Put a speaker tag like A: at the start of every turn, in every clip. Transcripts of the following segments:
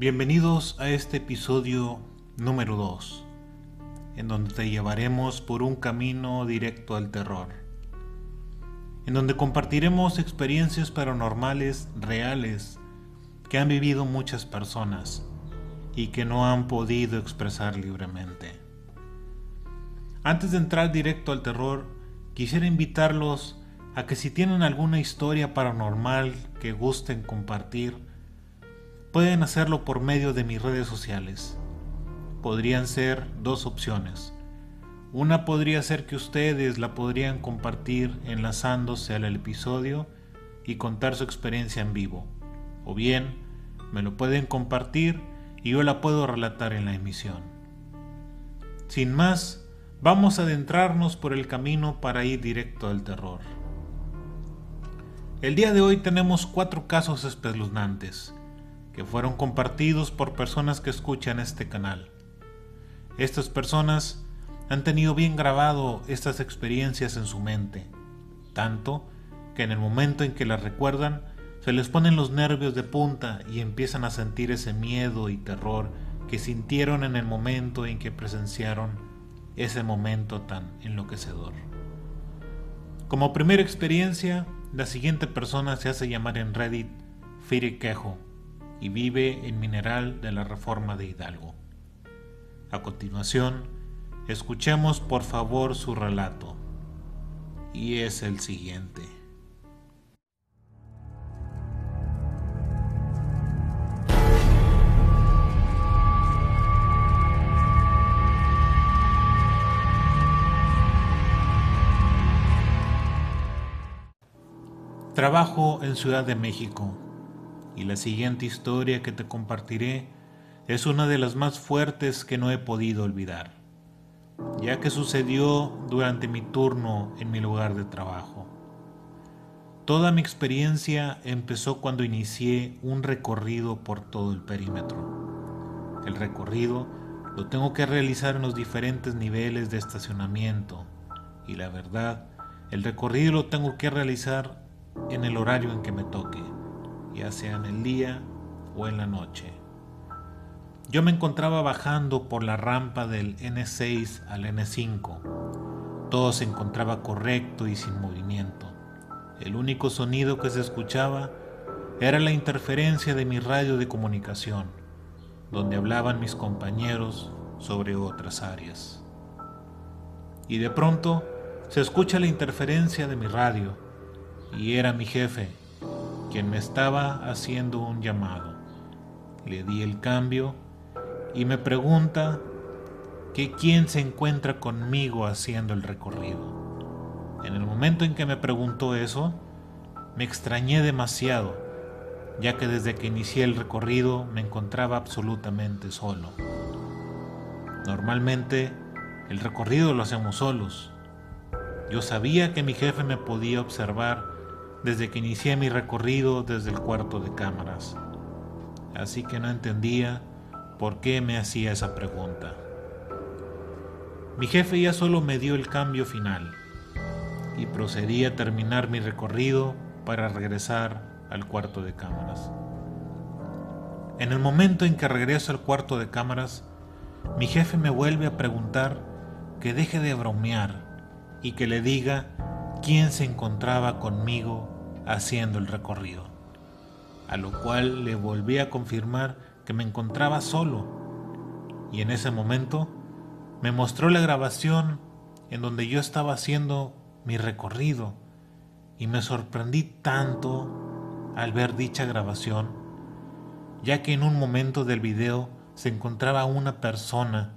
A: Bienvenidos a este episodio número 2, en donde te llevaremos por un camino directo al terror, en donde compartiremos experiencias paranormales reales que han vivido muchas personas y que no han podido expresar libremente. Antes de entrar directo al terror, quisiera invitarlos a que si tienen alguna historia paranormal que gusten compartir, pueden hacerlo por medio de mis redes sociales. Podrían ser dos opciones. Una podría ser que ustedes la podrían compartir enlazándose al episodio y contar su experiencia en vivo. O bien, me lo pueden compartir y yo la puedo relatar en la emisión. Sin más, vamos a adentrarnos por el camino para ir directo al terror. El día de hoy tenemos cuatro casos espeluznantes fueron compartidos por personas que escuchan este canal. Estas personas han tenido bien grabado estas experiencias en su mente, tanto que en el momento en que las recuerdan se les ponen los nervios de punta y empiezan a sentir ese miedo y terror que sintieron en el momento en que presenciaron ese momento tan enloquecedor. Como primera experiencia, la siguiente persona se hace llamar en Reddit Firi Quejo y vive en Mineral de la Reforma de Hidalgo. A continuación, escuchemos por favor su relato. Y es el siguiente. Trabajo en Ciudad de México y la siguiente historia que te compartiré es una de las más fuertes que no he podido olvidar, ya que sucedió durante mi turno en mi lugar de trabajo. Toda mi experiencia empezó cuando inicié un recorrido por todo el perímetro. El recorrido lo tengo que realizar en los diferentes niveles de estacionamiento y la verdad, el recorrido lo tengo que realizar en el horario en que me toque ya sea en el día o en la noche. Yo me encontraba bajando por la rampa del N6 al N5. Todo se encontraba correcto y sin movimiento. El único sonido que se escuchaba era la interferencia de mi radio de comunicación, donde hablaban mis compañeros sobre otras áreas. Y de pronto se escucha la interferencia de mi radio, y era mi jefe, quien me estaba haciendo un llamado. Le di el cambio y me pregunta que quién se encuentra conmigo haciendo el recorrido. En el momento en que me preguntó eso, me extrañé demasiado, ya que desde que inicié el recorrido me encontraba absolutamente solo. Normalmente el recorrido lo hacemos solos. Yo sabía que mi jefe me podía observar desde que inicié mi recorrido desde el cuarto de cámaras. Así que no entendía por qué me hacía esa pregunta. Mi jefe ya solo me dio el cambio final y procedí a terminar mi recorrido para regresar al cuarto de cámaras. En el momento en que regreso al cuarto de cámaras, mi jefe me vuelve a preguntar que deje de bromear y que le diga quién se encontraba conmigo haciendo el recorrido, a lo cual le volví a confirmar que me encontraba solo. Y en ese momento me mostró la grabación en donde yo estaba haciendo mi recorrido. Y me sorprendí tanto al ver dicha grabación, ya que en un momento del video se encontraba una persona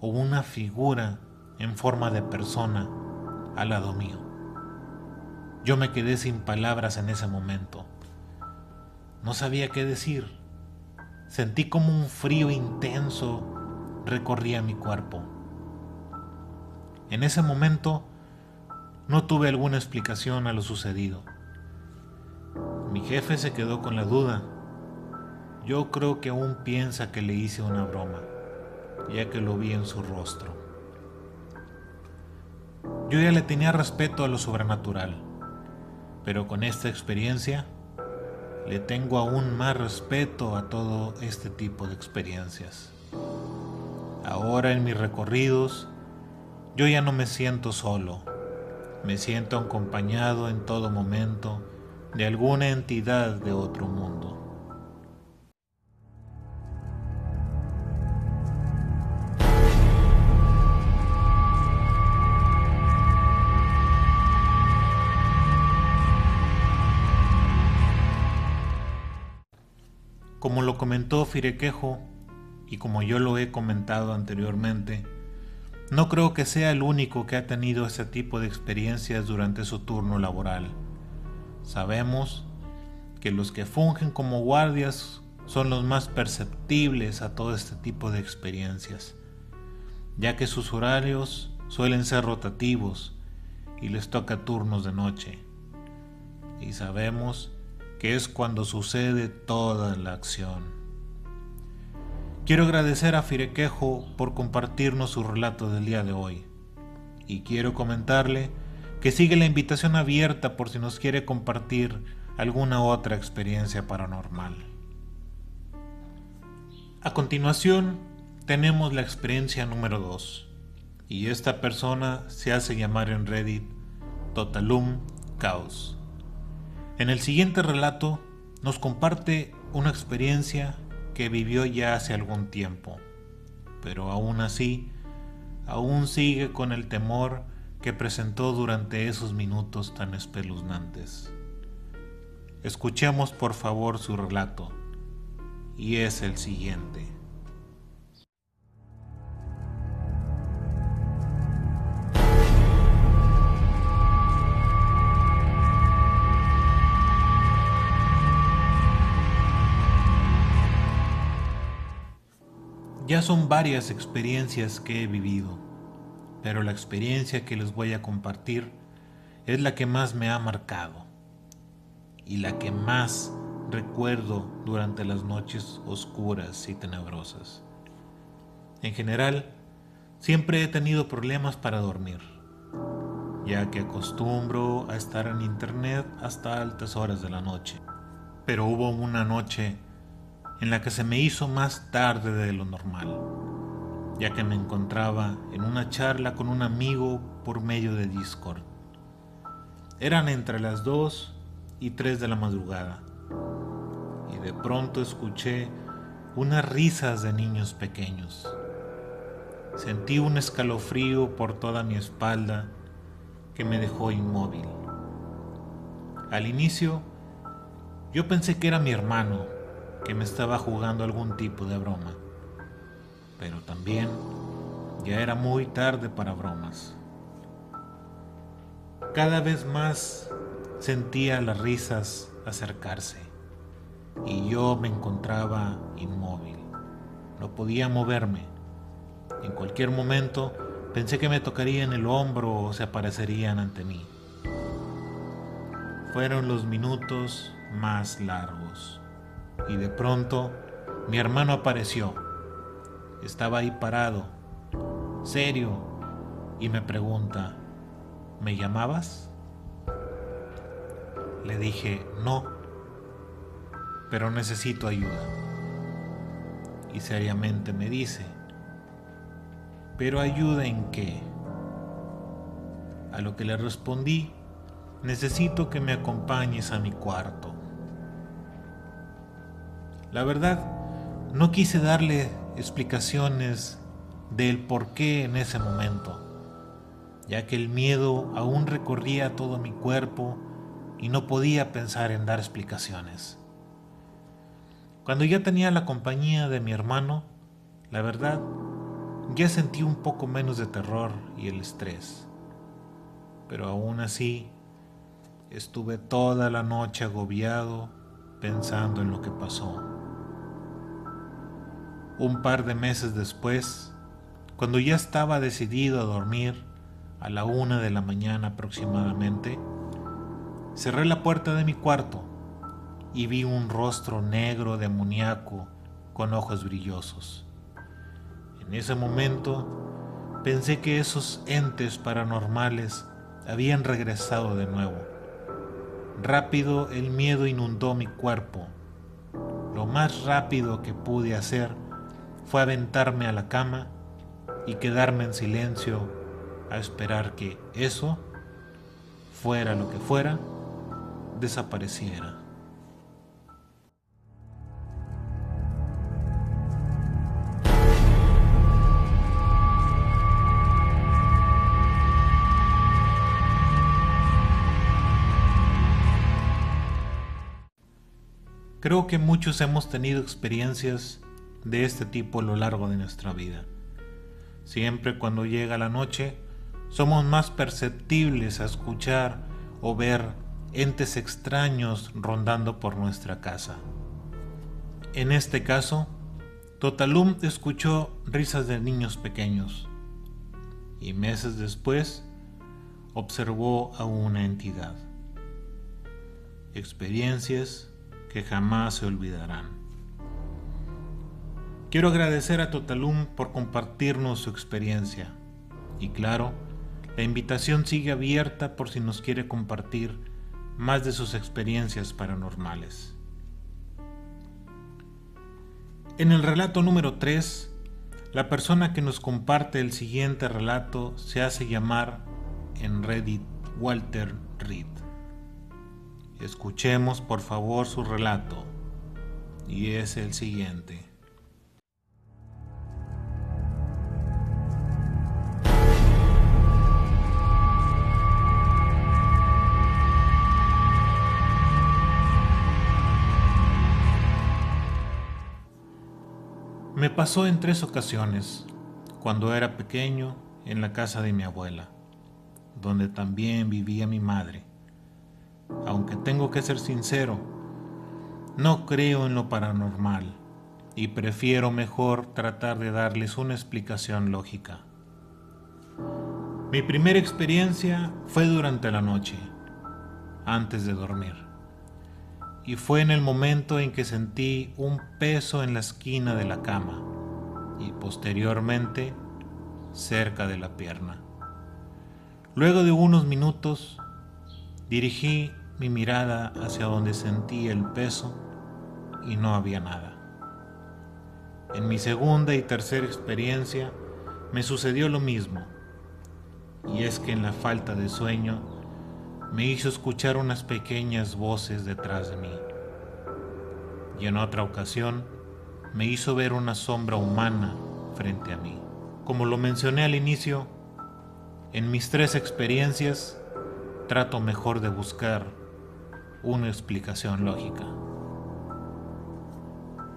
A: o una figura en forma de persona al lado mío. Yo me quedé sin palabras en ese momento. No sabía qué decir. Sentí como un frío intenso recorría mi cuerpo. En ese momento no tuve alguna explicación a lo sucedido. Mi jefe se quedó con la duda. Yo creo que aún piensa que le hice una broma, ya que lo vi en su rostro. Yo ya le tenía respeto a lo sobrenatural, pero con esta experiencia le tengo aún más respeto a todo este tipo de experiencias. Ahora en mis recorridos, yo ya no me siento solo, me siento acompañado en todo momento de alguna entidad de otro mundo. Como lo comentó Firequejo, y como yo lo he comentado anteriormente, no creo que sea el único que ha tenido ese tipo de experiencias durante su turno laboral. Sabemos que los que fungen como guardias son los más perceptibles a todo este tipo de experiencias, ya que sus horarios suelen ser rotativos y les toca turnos de noche. Y sabemos que es cuando sucede toda la acción. Quiero agradecer a Firequejo por compartirnos su relato del día de hoy y quiero comentarle que sigue la invitación abierta por si nos quiere compartir alguna otra experiencia paranormal. A continuación tenemos la experiencia número 2 y esta persona se hace llamar en Reddit Totalum Chaos. En el siguiente relato nos comparte una experiencia que vivió ya hace algún tiempo, pero aún así, aún sigue con el temor que presentó durante esos minutos tan espeluznantes. Escuchemos por favor su relato, y es el siguiente. Ya son varias experiencias que he vivido, pero la experiencia que les voy a compartir es la que más me ha marcado y la que más recuerdo durante las noches oscuras y tenebrosas. En general, siempre he tenido problemas para dormir, ya que acostumbro a estar en internet hasta altas horas de la noche. Pero hubo una noche en la que se me hizo más tarde de lo normal, ya que me encontraba en una charla con un amigo por medio de Discord. Eran entre las 2 y 3 de la madrugada, y de pronto escuché unas risas de niños pequeños. Sentí un escalofrío por toda mi espalda que me dejó inmóvil. Al inicio, yo pensé que era mi hermano, que me estaba jugando algún tipo de broma. Pero también ya era muy tarde para bromas. Cada vez más sentía las risas acercarse y yo me encontraba inmóvil. No podía moverme. En cualquier momento pensé que me tocaría en el hombro o se aparecerían ante mí. Fueron los minutos más largos y de pronto mi hermano apareció. Estaba ahí parado, serio, y me pregunta, ¿me llamabas? Le dije, no, pero necesito ayuda. Y seriamente me dice, ¿pero ayuda en qué? A lo que le respondí, necesito que me acompañes a mi cuarto. La verdad, no quise darle explicaciones del por qué en ese momento, ya que el miedo aún recorría todo mi cuerpo y no podía pensar en dar explicaciones. Cuando ya tenía la compañía de mi hermano, la verdad, ya sentí un poco menos de terror y el estrés. Pero aún así, estuve toda la noche agobiado pensando en lo que pasó. Un par de meses después, cuando ya estaba decidido a dormir a la una de la mañana aproximadamente, cerré la puerta de mi cuarto y vi un rostro negro de amoníaco con ojos brillosos. En ese momento pensé que esos entes paranormales habían regresado de nuevo. Rápido el miedo inundó mi cuerpo. Lo más rápido que pude hacer fue aventarme a la cama y quedarme en silencio a esperar que eso, fuera lo que fuera, desapareciera. Creo que muchos hemos tenido experiencias de este tipo a lo largo de nuestra vida. Siempre cuando llega la noche, somos más perceptibles a escuchar o ver entes extraños rondando por nuestra casa. En este caso, Totalum escuchó risas de niños pequeños y meses después observó a una entidad. Experiencias que jamás se olvidarán. Quiero agradecer a Totalum por compartirnos su experiencia y claro, la invitación sigue abierta por si nos quiere compartir más de sus experiencias paranormales. En el relato número 3, la persona que nos comparte el siguiente relato se hace llamar en Reddit Walter Reed. Escuchemos por favor su relato y es el siguiente. Me pasó en tres ocasiones, cuando era pequeño en la casa de mi abuela, donde también vivía mi madre. Aunque tengo que ser sincero, no creo en lo paranormal y prefiero mejor tratar de darles una explicación lógica. Mi primera experiencia fue durante la noche, antes de dormir y fue en el momento en que sentí un peso en la esquina de la cama y posteriormente cerca de la pierna. Luego de unos minutos dirigí mi mirada hacia donde sentí el peso y no había nada. En mi segunda y tercera experiencia me sucedió lo mismo, y es que en la falta de sueño me hizo escuchar unas pequeñas voces detrás de mí. Y en otra ocasión me hizo ver una sombra humana frente a mí. Como lo mencioné al inicio, en mis tres experiencias trato mejor de buscar una explicación lógica.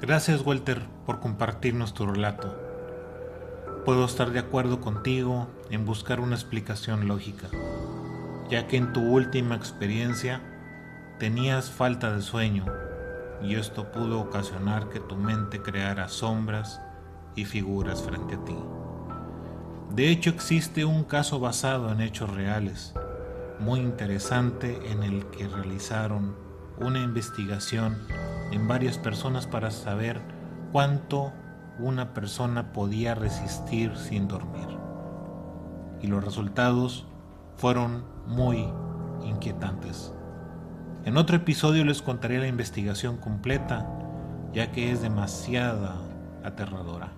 A: Gracias Walter por compartirnos tu relato. Puedo estar de acuerdo contigo en buscar una explicación lógica ya que en tu última experiencia tenías falta de sueño y esto pudo ocasionar que tu mente creara sombras y figuras frente a ti. De hecho existe un caso basado en hechos reales, muy interesante en el que realizaron una investigación en varias personas para saber cuánto una persona podía resistir sin dormir. Y los resultados fueron muy inquietantes. En otro episodio les contaré la investigación completa, ya que es demasiada aterradora.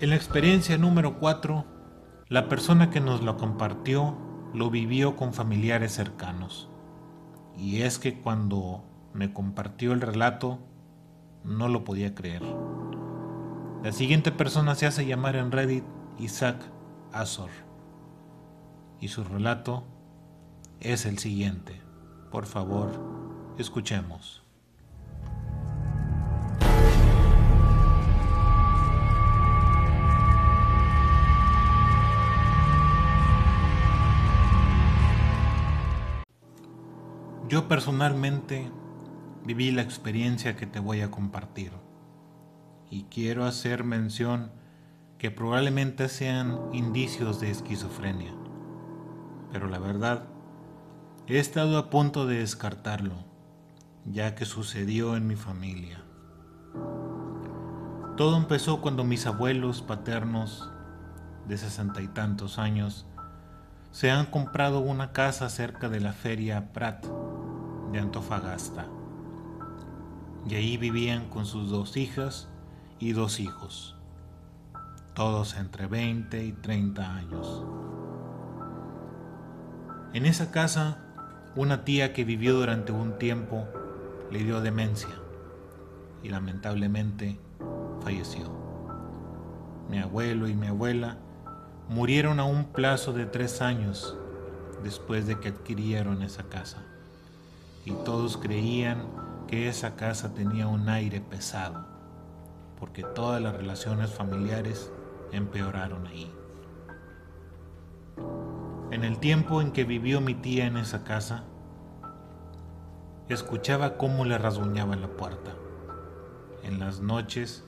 A: En la experiencia número 4, la persona que nos lo compartió lo vivió con familiares cercanos. Y es que cuando me compartió el relato, no lo podía creer. La siguiente persona se hace llamar en Reddit Isaac Azor y su relato es el siguiente. Por favor, escuchemos. Yo personalmente viví la experiencia que te voy a compartir y quiero hacer mención que probablemente sean indicios de esquizofrenia pero la verdad, he estado a punto de descartarlo, ya que sucedió en mi familia. Todo empezó cuando mis abuelos paternos de sesenta y tantos años se han comprado una casa cerca de la feria Prat de Antofagasta. Y ahí vivían con sus dos hijas y dos hijos, todos entre 20 y 30 años. En esa casa, una tía que vivió durante un tiempo le dio demencia y lamentablemente falleció. Mi abuelo y mi abuela murieron a un plazo de tres años después de que adquirieron esa casa. Y todos creían que esa casa tenía un aire pesado, porque todas las relaciones familiares empeoraron ahí. En el tiempo en que vivió mi tía en esa casa, escuchaba cómo le rasguñaba la puerta. En las noches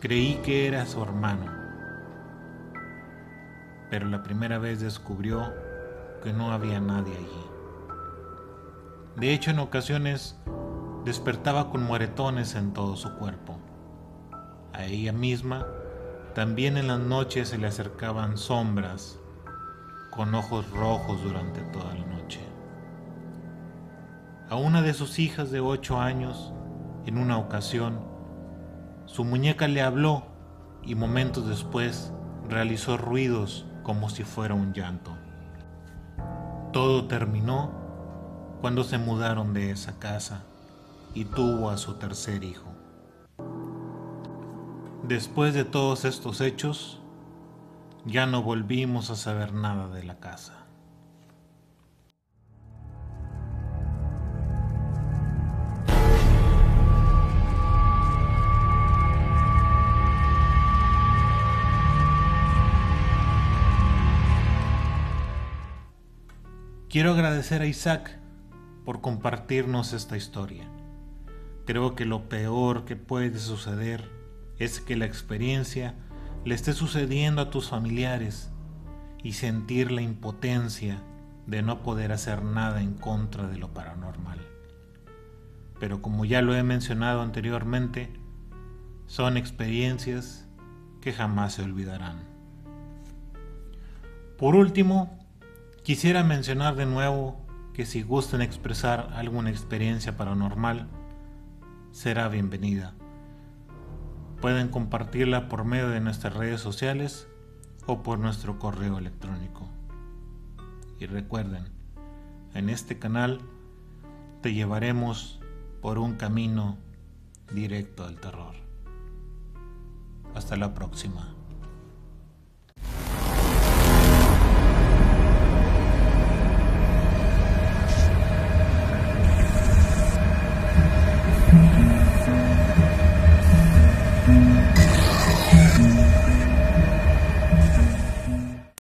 A: creí que era su hermano pero la primera vez descubrió que no había nadie allí. De hecho, en ocasiones despertaba con moretones en todo su cuerpo. A ella misma también en las noches se le acercaban sombras con ojos rojos durante toda la noche. A una de sus hijas de ocho años, en una ocasión, su muñeca le habló y momentos después realizó ruidos como si fuera un llanto. Todo terminó cuando se mudaron de esa casa y tuvo a su tercer hijo. Después de todos estos hechos, ya no volvimos a saber nada de la casa. Quiero agradecer a Isaac por compartirnos esta historia. Creo que lo peor que puede suceder es que la experiencia le esté sucediendo a tus familiares y sentir la impotencia de no poder hacer nada en contra de lo paranormal. Pero como ya lo he mencionado anteriormente, son experiencias que jamás se olvidarán. Por último, Quisiera mencionar de nuevo que si gustan expresar alguna experiencia paranormal, será bienvenida. Pueden compartirla por medio de nuestras redes sociales o por nuestro correo electrónico. Y recuerden, en este canal te llevaremos por un camino directo al terror. Hasta la próxima.